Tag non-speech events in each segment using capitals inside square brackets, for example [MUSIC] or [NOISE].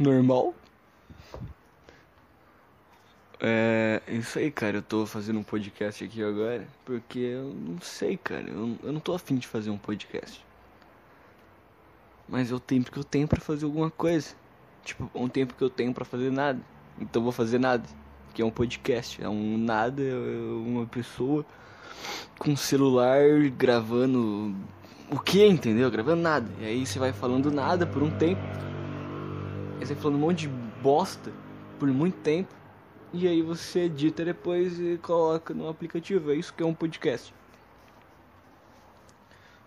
normal. É isso aí, cara. Eu tô fazendo um podcast aqui agora porque eu não sei, cara. Eu, eu não tô afim de fazer um podcast. Mas é o tempo que eu tenho pra fazer alguma coisa. Tipo, um tempo que eu tenho pra fazer nada. Então vou fazer nada. Que é um podcast. É um nada, é uma pessoa com celular gravando o que, entendeu? Gravando nada. E aí você vai falando nada por um tempo. Aí você falando um monte de bosta por muito tempo. E aí você edita depois e coloca no aplicativo. É isso que é um podcast.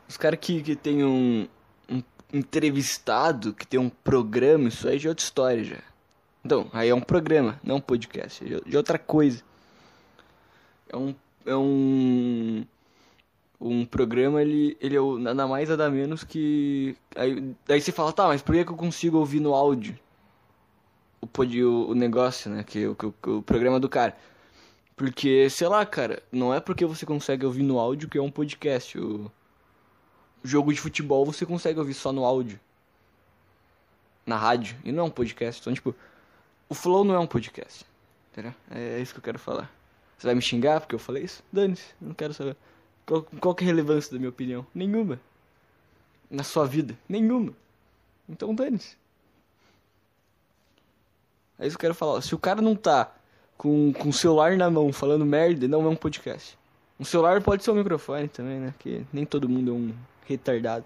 Os caras que, que tem um, um entrevistado, que tem um programa, isso aí é outra história já. Então, aí é um programa, não um podcast. É de outra coisa. É um. É um. Um programa, ele, ele é o, nada mais, nada menos que. Aí, daí você fala, tá, mas por que, que eu consigo ouvir no áudio? O, o, negócio, né? Que, o, que, o programa do cara. Porque, sei lá, cara, não é porque você consegue ouvir no áudio que é um podcast. O jogo de futebol você consegue ouvir só no áudio. Na rádio. E não é um podcast. Então, tipo, o Flow não é um podcast. Entendeu? É isso que eu quero falar. Você vai me xingar porque eu falei isso? Dane-se, não quero saber. Qual, qual que é a relevância da minha opinião? Nenhuma. Na sua vida? Nenhuma. Então dane-se. É isso que eu quero falar. Se o cara não tá com, com o celular na mão falando merda, não é um podcast. Um celular pode ser um microfone também, né? Que nem todo mundo é um retardado.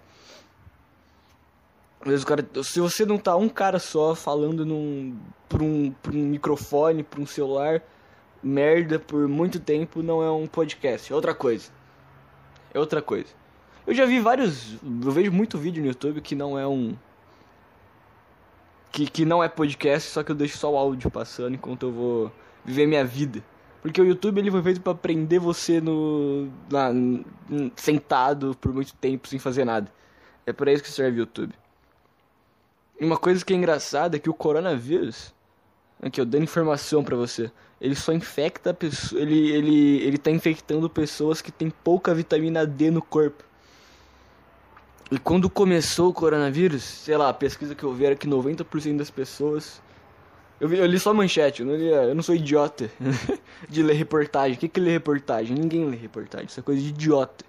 Vezes o cara, se você não tá um cara só falando num, por, um, por um microfone, por um celular, merda por muito tempo, não é um podcast. É outra coisa. É outra coisa. Eu já vi vários. Eu vejo muito vídeo no YouTube que não é um. Que, que não é podcast, só que eu deixo só o áudio passando enquanto eu vou viver minha vida. Porque o YouTube ele foi feito para prender você no. Na, sentado por muito tempo sem fazer nada. É para isso que serve o YouTube. E uma coisa que é engraçada é que o coronavírus, aqui eu dando informação para você, ele só infecta ele ele ele tá infectando pessoas que têm pouca vitamina D no corpo. E quando começou o coronavírus, sei lá, a pesquisa que eu vi era que 90% das pessoas eu, vi, eu li só manchete, eu não, li, eu não sou idiota [LAUGHS] de ler reportagem. O que, que lê reportagem? Ninguém lê reportagem, isso é coisa de idiota.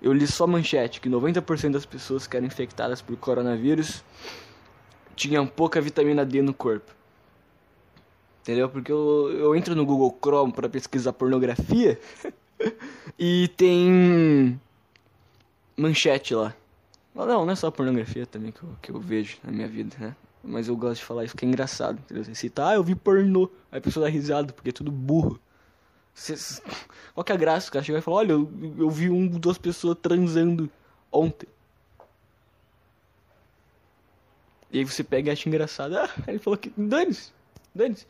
Eu li só manchete, que 90% das pessoas que eram infectadas por coronavírus tinham pouca vitamina D no corpo. Entendeu? Porque eu, eu entro no Google Chrome para pesquisar pornografia [LAUGHS] e tem manchete lá. Não, não é só pornografia também que eu, que eu vejo na minha vida, né? Mas eu gosto de falar isso que é engraçado. Entendeu? Você cita, ah, eu vi pornô. Aí a pessoa dá risada, porque é tudo burro. Você... [LAUGHS] Qual que é a graça? O cara chega e fala, olha, eu, eu vi um, duas pessoas transando ontem. E aí você pega e acha engraçado. Ah, ele falou que. Dane-se, dane-se.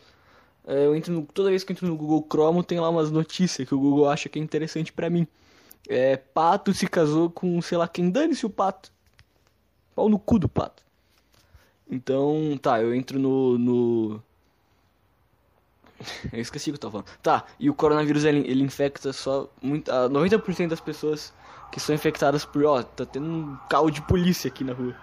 É, eu entro no, toda vez que eu entro no Google Chrome tem lá umas notícias que o Google acha que é interessante para mim. É, pato se casou com sei lá quem. Dane-se o pato. Pau no cu do pato. Então, tá, eu entro no. no... [LAUGHS] eu esqueci o que eu tava falando. Tá, e o coronavírus ele, ele infecta só. Muito, uh, 90% das pessoas que são infectadas por. Ó, tá tendo um carro de polícia aqui na rua.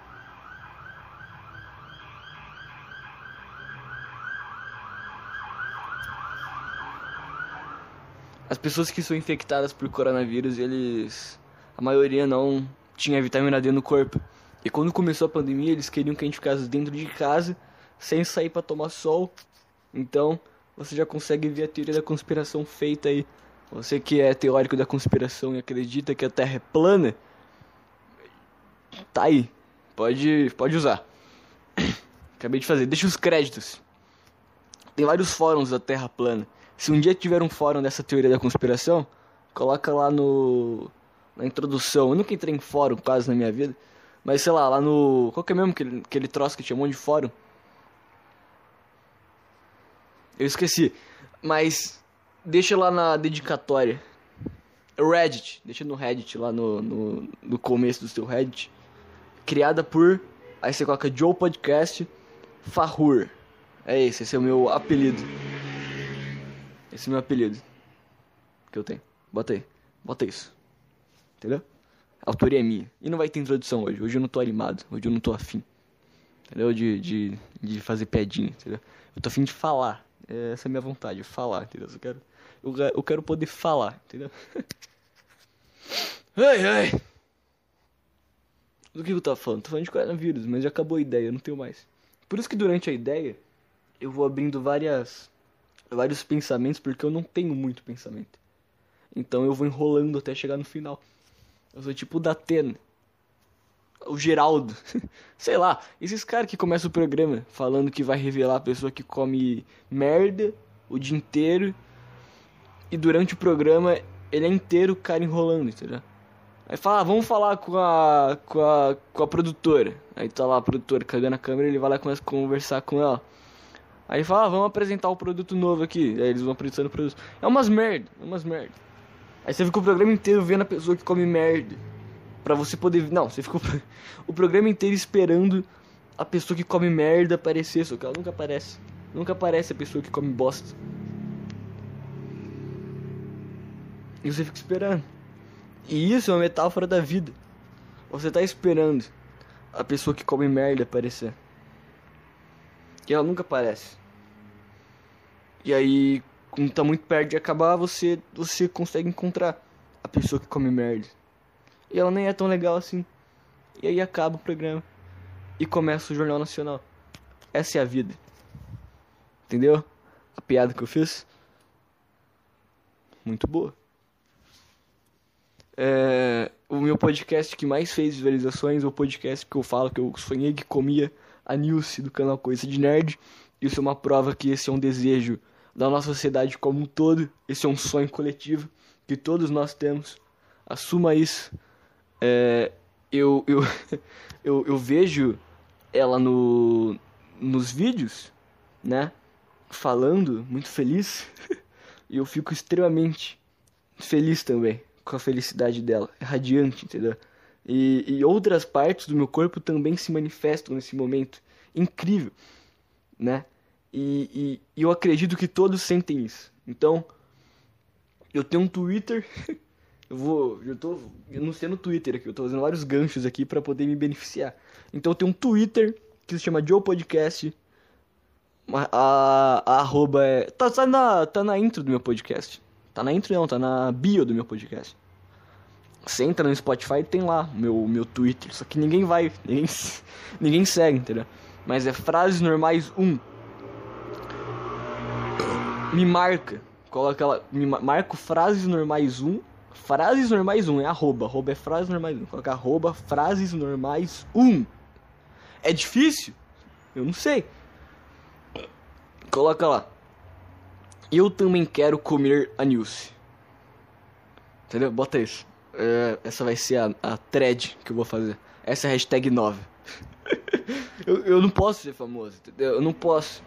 As pessoas que são infectadas por coronavírus, eles. A maioria não tinha vitamina D no corpo. E quando começou a pandemia, eles queriam que a gente ficasse dentro de casa, sem sair para tomar sol. Então, você já consegue ver a teoria da conspiração feita aí. Você que é teórico da conspiração e acredita que a Terra é plana, tá aí. Pode, pode usar. [COUGHS] Acabei de fazer. Deixa os créditos. Tem vários fóruns da Terra plana. Se um dia tiver um fórum dessa teoria da conspiração, coloca lá no na introdução. Eu nunca entrei em fórum quase na minha vida. Mas sei lá, lá no. Qual que é mesmo que ele, que ele troço que tinha um monte de fórum? Eu esqueci. Mas deixa lá na dedicatória. Reddit. Deixa no Reddit, lá no, no, no começo do seu Reddit. Criada por. Aí você coloca Joe Podcast Fahur. É esse, esse é o meu apelido. Esse é o meu apelido. Que eu tenho. Bota aí. Bota isso. Entendeu? A autoria é minha. E não vai ter introdução hoje. Hoje eu não tô animado. Hoje eu não tô afim. entendeu? De, de, de fazer piadinha, entendeu? Eu tô afim de falar. Essa é a minha vontade, falar, entendeu? Eu quero, eu, eu quero poder falar, entendeu? [LAUGHS] ai, ai. Do que eu tava falando? Tô falando de coronavírus, mas já acabou a ideia, não tenho mais. Por isso que durante a ideia, eu vou abrindo várias vários pensamentos, porque eu não tenho muito pensamento. Então eu vou enrolando até chegar no final. Eu sou tipo o Datena. O Geraldo. [LAUGHS] Sei lá, esses caras que começam o programa falando que vai revelar a pessoa que come merda o dia inteiro. E durante o programa ele é inteiro o cara enrolando, entendeu? Aí fala, ah, vamos falar com a, com a com a produtora. Aí tá lá a produtora cagando a câmera, ele vai lá e começa a conversar com ela. Aí fala, ah, vamos apresentar o produto novo aqui. Aí eles vão apresentando o produto. É umas merda, é umas merda. Aí você fica o programa inteiro vendo a pessoa que come merda. Pra você poder. Não, você fica [LAUGHS] o programa inteiro esperando a pessoa que come merda aparecer, só que ela nunca aparece. Nunca aparece a pessoa que come bosta. E você fica esperando. E isso é uma metáfora da vida. Você tá esperando a pessoa que come merda aparecer. E ela nunca aparece. E aí, quando tá muito perto de acabar, você, você consegue encontrar a pessoa que come merda. E ela nem é tão legal assim. E aí acaba o programa. E começa o Jornal Nacional. Essa é a vida. Entendeu? A piada que eu fiz? Muito boa. É, o meu podcast que mais fez visualizações o podcast que eu falo que eu sonhei que comia a Nilce do canal Coisa de Nerd. Isso é uma prova que esse é um desejo da nossa sociedade como um todo. Esse é um sonho coletivo que todos nós temos. Assuma isso. É, eu, eu, [LAUGHS] eu, eu vejo ela no, nos vídeos, né? Falando, muito feliz. [LAUGHS] e eu fico extremamente feliz também com a felicidade dela. É radiante, entendeu? E, e outras partes do meu corpo também se manifestam nesse momento. Incrível, né? E, e, eu acredito que todos sentem isso. Então, eu tenho um Twitter. [LAUGHS] eu vou. Eu tô. Sei no Twitter aqui, eu tô fazendo vários ganchos aqui para poder me beneficiar. Então eu tenho um Twitter que se chama Joe Podcast. A, a, arroba é. Tá, tá, na, tá na intro do meu podcast. Tá na intro não, tá na bio do meu podcast. Você entra no Spotify tem lá meu, meu Twitter. Só que ninguém vai, [LAUGHS] ninguém, ninguém segue, entendeu? Mas é frases normais 1. Me marca. Coloca lá. Me marco frases normais 1. Frases normais 1 é arroba. Arroba é frases normais 1. Coloca arroba frases normais 1. É difícil? Eu não sei. Coloca lá. Eu também quero comer a Nilce. Entendeu? Bota isso. É, essa vai ser a, a thread que eu vou fazer. Essa é a hashtag 9. [LAUGHS] eu, eu não posso ser famoso, entendeu? Eu não posso.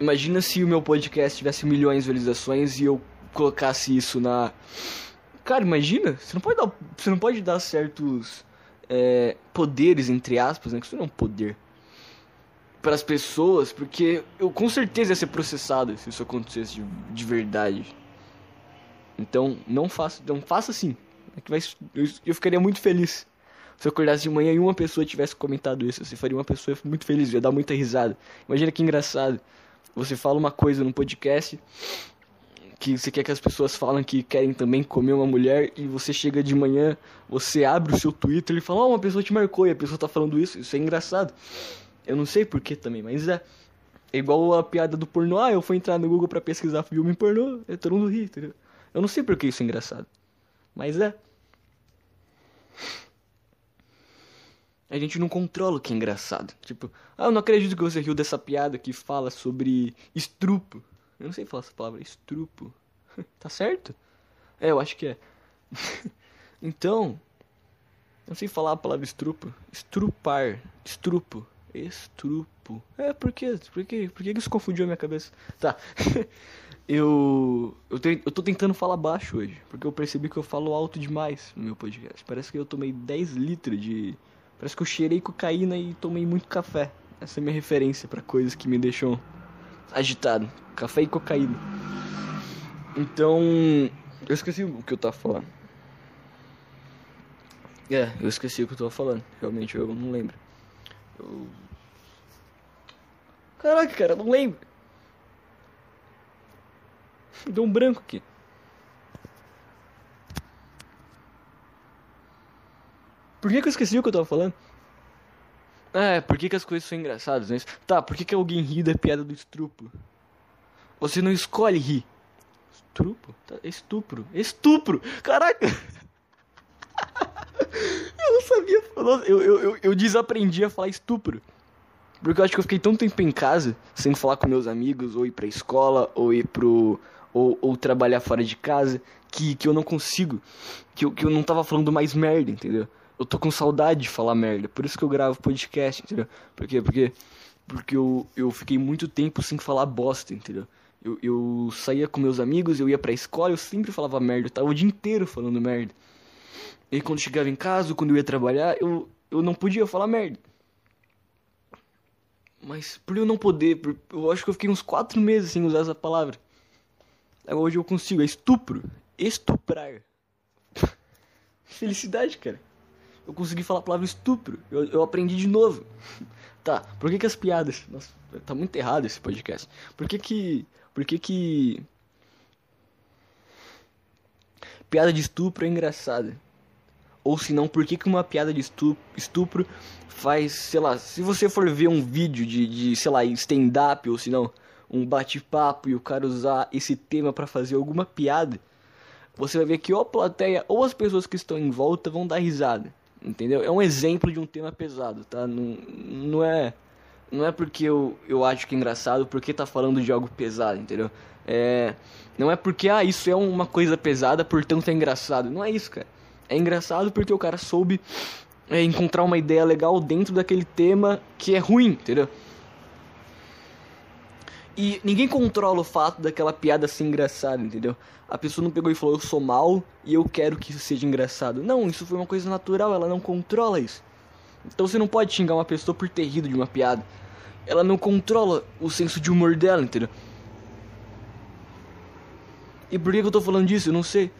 Imagina se o meu podcast tivesse milhões de visualizações e eu colocasse isso na. Cara, imagina, você não pode dar, você não pode dar certos é, poderes, entre aspas, né? Que isso não é um poder. Para as pessoas, porque eu com certeza ia ser processado se isso acontecesse de, de verdade. Então, não faça, não faça assim. É que vai, eu, eu ficaria muito feliz se eu acordasse de manhã e uma pessoa tivesse comentado isso. Você faria uma pessoa muito feliz, ia dar muita risada. Imagina que engraçado. Você fala uma coisa no podcast que você quer que as pessoas falem que querem também comer uma mulher e você chega de manhã, você abre o seu Twitter e fala, ó, oh, uma pessoa te marcou e a pessoa tá falando isso. Isso é engraçado. Eu não sei porquê também, mas é. É igual a piada do pornô. Ah, eu fui entrar no Google para pesquisar filme pornô. E todo mundo ri, entendeu? Eu não sei porque isso é engraçado. Mas é. A gente não controla o que é engraçado. Tipo, ah, eu não acredito que você riu dessa piada que fala sobre estrupo. Eu não sei falar essa palavra, estrupo. [LAUGHS] tá certo? É, eu acho que é. [LAUGHS] então, eu não sei falar a palavra estrupo. Estrupar, estrupo, estrupo. É, por quê? Por quê? Por que isso confundiu a minha cabeça? Tá. [LAUGHS] eu, eu, te, eu tô tentando falar baixo hoje, porque eu percebi que eu falo alto demais no meu podcast. Parece que eu tomei 10 litros de. Parece que eu cheirei cocaína e tomei muito café. Essa é minha referência para coisas que me deixam agitado. Café e cocaína. Então. Eu esqueci o que eu tava falando. É, eu esqueci o que eu tava falando. Realmente, eu não lembro. Eu... Caraca, cara, não lembro. Deu um branco aqui. Por que, que eu esqueci o que eu tava falando? É, por que, que as coisas são engraçadas, né? Tá, por que, que alguém ri da piada do estupro? Você não escolhe rir. Estupro? Tá, estupro. Estupro! Caraca! [LAUGHS] eu não sabia falar. Eu, eu, eu, eu desaprendi a falar estupro. Porque eu acho que eu fiquei tanto tempo em casa, sem falar com meus amigos, ou ir pra escola, ou ir pro. ou, ou trabalhar fora de casa, que, que eu não consigo. Que que eu não tava falando mais merda, entendeu? Eu tô com saudade de falar merda. Por isso que eu gravo podcast, entendeu? Por quê? Porque, porque eu, eu fiquei muito tempo sem falar bosta, entendeu? Eu, eu saía com meus amigos, eu ia pra escola, eu sempre falava merda. Eu tava o dia inteiro falando merda. E quando chegava em casa, quando eu ia trabalhar, eu, eu não podia falar merda. Mas por eu não poder, por, eu acho que eu fiquei uns quatro meses sem usar essa palavra. Agora hoje eu consigo, é estupro. Estuprar. [LAUGHS] Felicidade, cara. Eu consegui falar a palavra estupro. Eu, eu aprendi de novo. [LAUGHS] Tá, por que que as piadas... Nossa, tá muito errado esse podcast. Por que que... Por que que... Piada de estupro é engraçada. Ou se não, por que que uma piada de estupro, estupro faz, sei lá, se você for ver um vídeo de, de sei lá, stand-up, ou se não, um bate-papo e o cara usar esse tema para fazer alguma piada, você vai ver que ou a plateia ou as pessoas que estão em volta vão dar risada. Entendeu? É um exemplo de um tema pesado, tá? Não, não é não é porque eu, eu acho que é engraçado porque tá falando de algo pesado, entendeu? É, não é porque, ah, isso é uma coisa pesada, portanto é engraçado. Não é isso, cara. É engraçado porque o cara soube é, encontrar uma ideia legal dentro daquele tema que é ruim, entendeu? E ninguém controla o fato daquela piada ser engraçada, entendeu? A pessoa não pegou e falou, eu sou mal e eu quero que isso seja engraçado. Não, isso foi uma coisa natural, ela não controla isso. Então você não pode xingar uma pessoa por ter rido de uma piada. Ela não controla o senso de humor dela, entendeu? E por que eu tô falando disso? Eu não sei.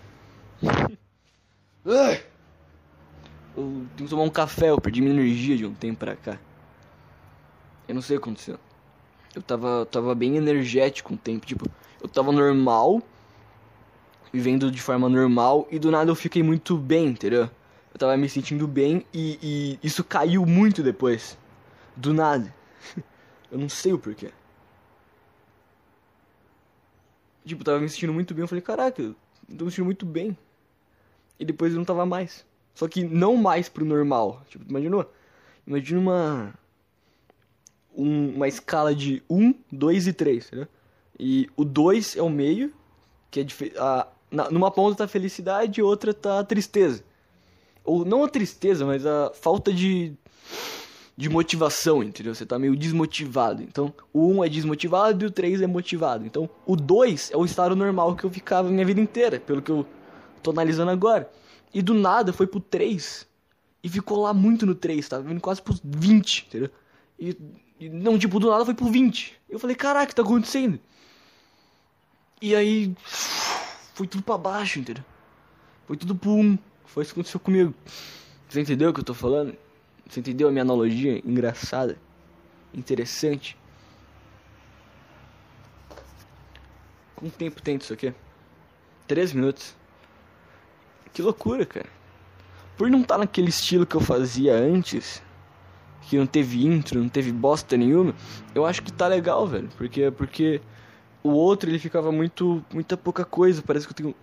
[LAUGHS] eu tenho que tomar um café, eu perdi minha energia de um tempo pra cá. Eu não sei o que aconteceu. Eu tava, tava bem energético um tempo, tipo, eu tava normal, vivendo de forma normal, e do nada eu fiquei muito bem, entendeu? Eu tava me sentindo bem e, e isso caiu muito depois. Do nada. eu não sei o porquê. Tipo, eu tava me sentindo muito bem, eu falei, caraca, eu tô me sentindo muito bem. E depois eu não tava mais. Só que não mais pro normal. Tipo, imaginou? Imagina uma um, uma escala de 1, 2 e 3, né? E o 2 é o meio, que é a, na, numa ponta tá a felicidade e outra tá a tristeza. Ou não a tristeza, mas a falta de de motivação, entendeu? Você tá meio desmotivado. Então, o 1 é desmotivado e o 3 é motivado. Então, o 2 é o estado normal que eu ficava minha vida inteira, pelo que eu tô analisando agora. E do nada foi pro 3 e ficou lá muito no 3, tá vindo quase pros 20, entendeu? E e não, tipo, do nada foi pro 20. Eu falei, caraca, o que tá acontecendo? E aí. Foi tudo pra baixo, entendeu? Foi tudo pro 1. Foi isso que aconteceu comigo. Você entendeu o que eu tô falando? Você entendeu a minha analogia? Engraçada. Interessante. Quanto tempo tem isso aqui? Três minutos. Que loucura, cara. Por não estar tá naquele estilo que eu fazia antes que não teve intro, não teve bosta nenhuma, eu acho que tá legal, velho. Porque, porque o outro ele ficava muito, muita pouca coisa. Parece que eu tenho.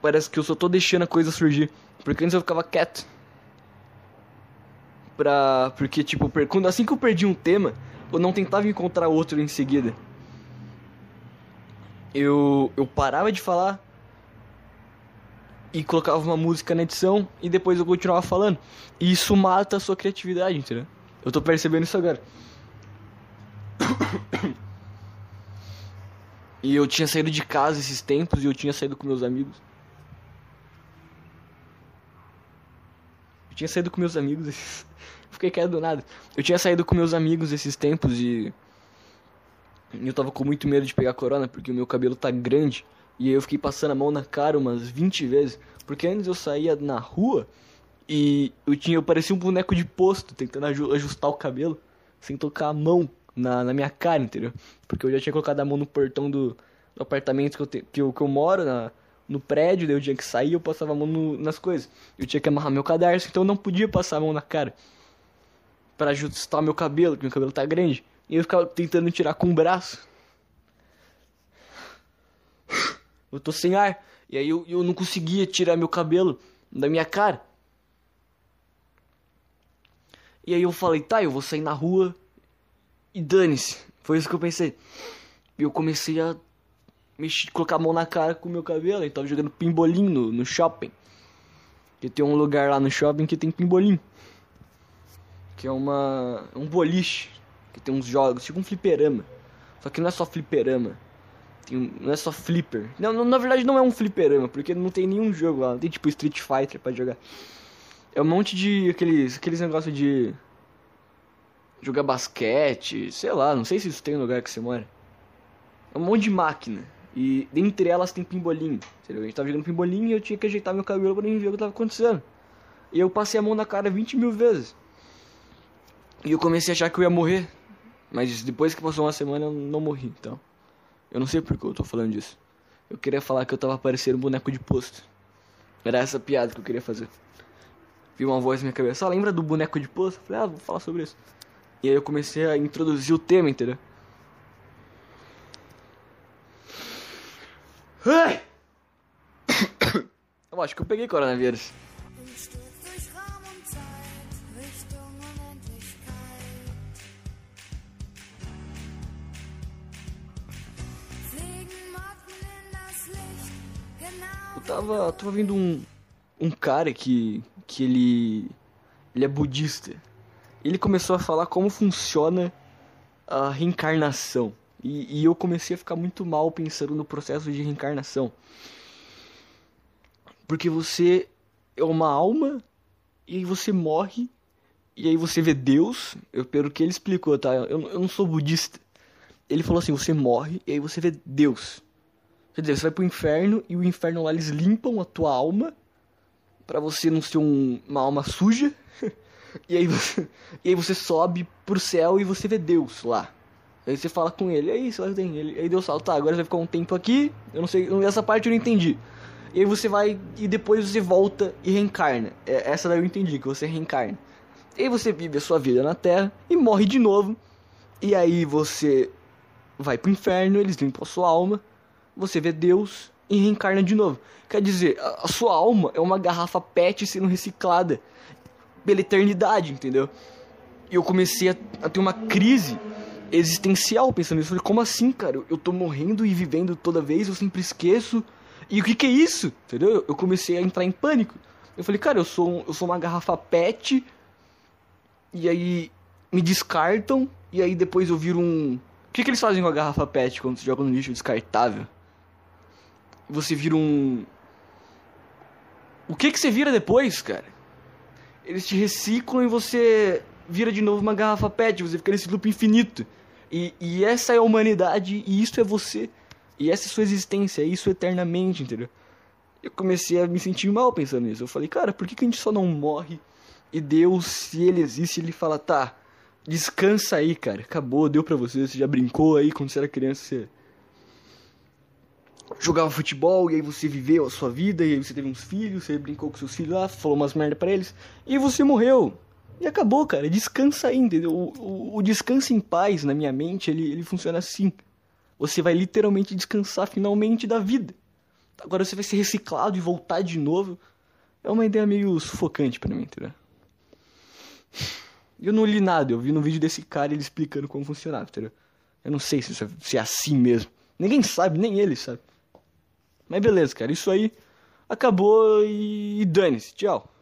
Parece que eu só tô deixando a coisa surgir. Porque antes eu ficava quieto. Pra. Porque, tipo, quando, assim que eu perdi um tema, eu não tentava encontrar outro em seguida. Eu, eu parava de falar e colocava uma música na edição e depois eu continuava falando. E isso mata a sua criatividade, entendeu? Eu tô percebendo isso agora. E eu tinha saído de casa esses tempos e eu tinha saído com meus amigos. Eu tinha saído com meus amigos. Esses... [LAUGHS] Fiquei quieto do nada. Eu tinha saído com meus amigos esses tempos e. Eu tava com muito medo de pegar corona porque o meu cabelo tá grande. E eu fiquei passando a mão na cara umas 20 vezes. Porque antes eu saía na rua e eu tinha, eu parecia um boneco de posto, tentando ajustar o cabelo, sem tocar a mão na, na minha cara, entendeu? Porque eu já tinha colocado a mão no portão do, do apartamento que eu, te, que eu, que eu moro, na, no prédio, daí eu tinha que sair, eu passava a mão no, nas coisas. Eu tinha que amarrar meu cadarço, então eu não podia passar a mão na cara. para ajustar meu cabelo, porque meu cabelo tá grande. E eu ficava tentando tirar com o braço. Eu tô sem ar. E aí eu, eu não conseguia tirar meu cabelo da minha cara. E aí eu falei, tá, eu vou sair na rua e dane-se. Foi isso que eu pensei. E eu comecei a mexer, colocar a mão na cara com o meu cabelo. Eu tava jogando pimbolim no, no shopping. Que tem um lugar lá no shopping que tem pimbolim. Que é uma. um boliche. Que tem uns jogos, tipo um fliperama. Só que não é só fliperama. Tem, não é só flipper. Não, não, na verdade não é um fliperama, porque não tem nenhum jogo lá. Não tem tipo Street Fighter pra jogar. É um monte de aqueles, aqueles negócios de jogar basquete, sei lá, não sei se isso tem no lugar que você mora. É um monte de máquina. E dentre elas tem pimbolim. Entendeu? A gente tava jogando pimbolim e eu tinha que ajeitar meu cabelo pra nem ver o que tava acontecendo. E eu passei a mão na cara 20 mil vezes. E eu comecei a achar que eu ia morrer. Mas depois que passou uma semana eu não morri, então. Eu não sei por que eu tô falando disso. Eu queria falar que eu tava parecendo um boneco de posto. Era essa piada que eu queria fazer. Vi uma voz na minha cabeça, ah, lembra do boneco de posto? Falei, ah, vou falar sobre isso. E aí eu comecei a introduzir o tema, entendeu? [COUGHS] Eu acho que eu peguei coronavírus. Eu tava, tava vendo um, um cara que, que ele, ele é budista. Ele começou a falar como funciona a reencarnação. E, e eu comecei a ficar muito mal pensando no processo de reencarnação. Porque você é uma alma e você morre e aí você vê Deus. Eu, pelo que ele explicou, tá? Eu, eu não sou budista. Ele falou assim: você morre e aí você vê Deus. Quer dizer, você vai pro inferno e o inferno lá eles limpam a tua alma para você não ser um, uma alma suja. [LAUGHS] e, aí você, e aí você sobe pro céu e você vê Deus lá. Aí você fala com ele, é isso, ele, aí Deus fala, tá, agora você vai ficar um tempo aqui, eu não sei, essa parte eu não entendi. E aí você vai, e depois você volta e reencarna. É, essa daí eu entendi, que você reencarna. E aí você vive a sua vida na Terra e morre de novo. E aí você vai pro inferno, eles limpam a sua alma, você vê Deus e reencarna de novo. Quer dizer, a, sua alma é uma garrafa PET sendo reciclada pela eternidade, entendeu? E eu comecei a, a ter uma crise existencial pensando nisso. Eu falei, como assim, cara? Eu tô morrendo e vivendo toda vez, eu sempre esqueço. E o que que é isso? Entendeu? Eu comecei a entrar em pânico. Eu falei, cara, eu sou, um, eu sou uma garrafa PET. E aí me descartam. E aí depois eu viro um. O que, que eles fazem com a garrafa PET quando você joga no lixo descartável? Você vira um. O que que você vira depois, cara? Eles te reciclam e você vira de novo uma garrafa PET, você fica nesse loop infinito. E, e essa é a humanidade, e isso é você. E essa é sua existência, é isso eternamente, entendeu? Eu comecei a me sentir mal pensando nisso. Eu falei, cara, por que, que a gente só não morre? E Deus, se ele existe, ele fala, tá, descansa aí, cara. Acabou, deu pra você. Você já brincou aí quando você era criança, você jogava futebol e aí você viveu a sua vida, e aí você teve uns filhos, você brincou com seus filhos lá, falou umas merda pra eles, e você morreu. E acabou, cara. Descansa aí, entendeu? O, o, o, descanso em paz na minha mente, ele, ele funciona assim. Você vai literalmente descansar finalmente da vida. Agora você vai ser reciclado e voltar de novo. É uma ideia meio sufocante para mim, entendeu? Eu não li nada, eu vi no vídeo desse cara ele explicando como funcionava, entendeu? Eu não sei se, é, se é assim mesmo. Ninguém sabe, nem ele sabe. Mas beleza, cara, isso aí acabou e dane-se. Tchau.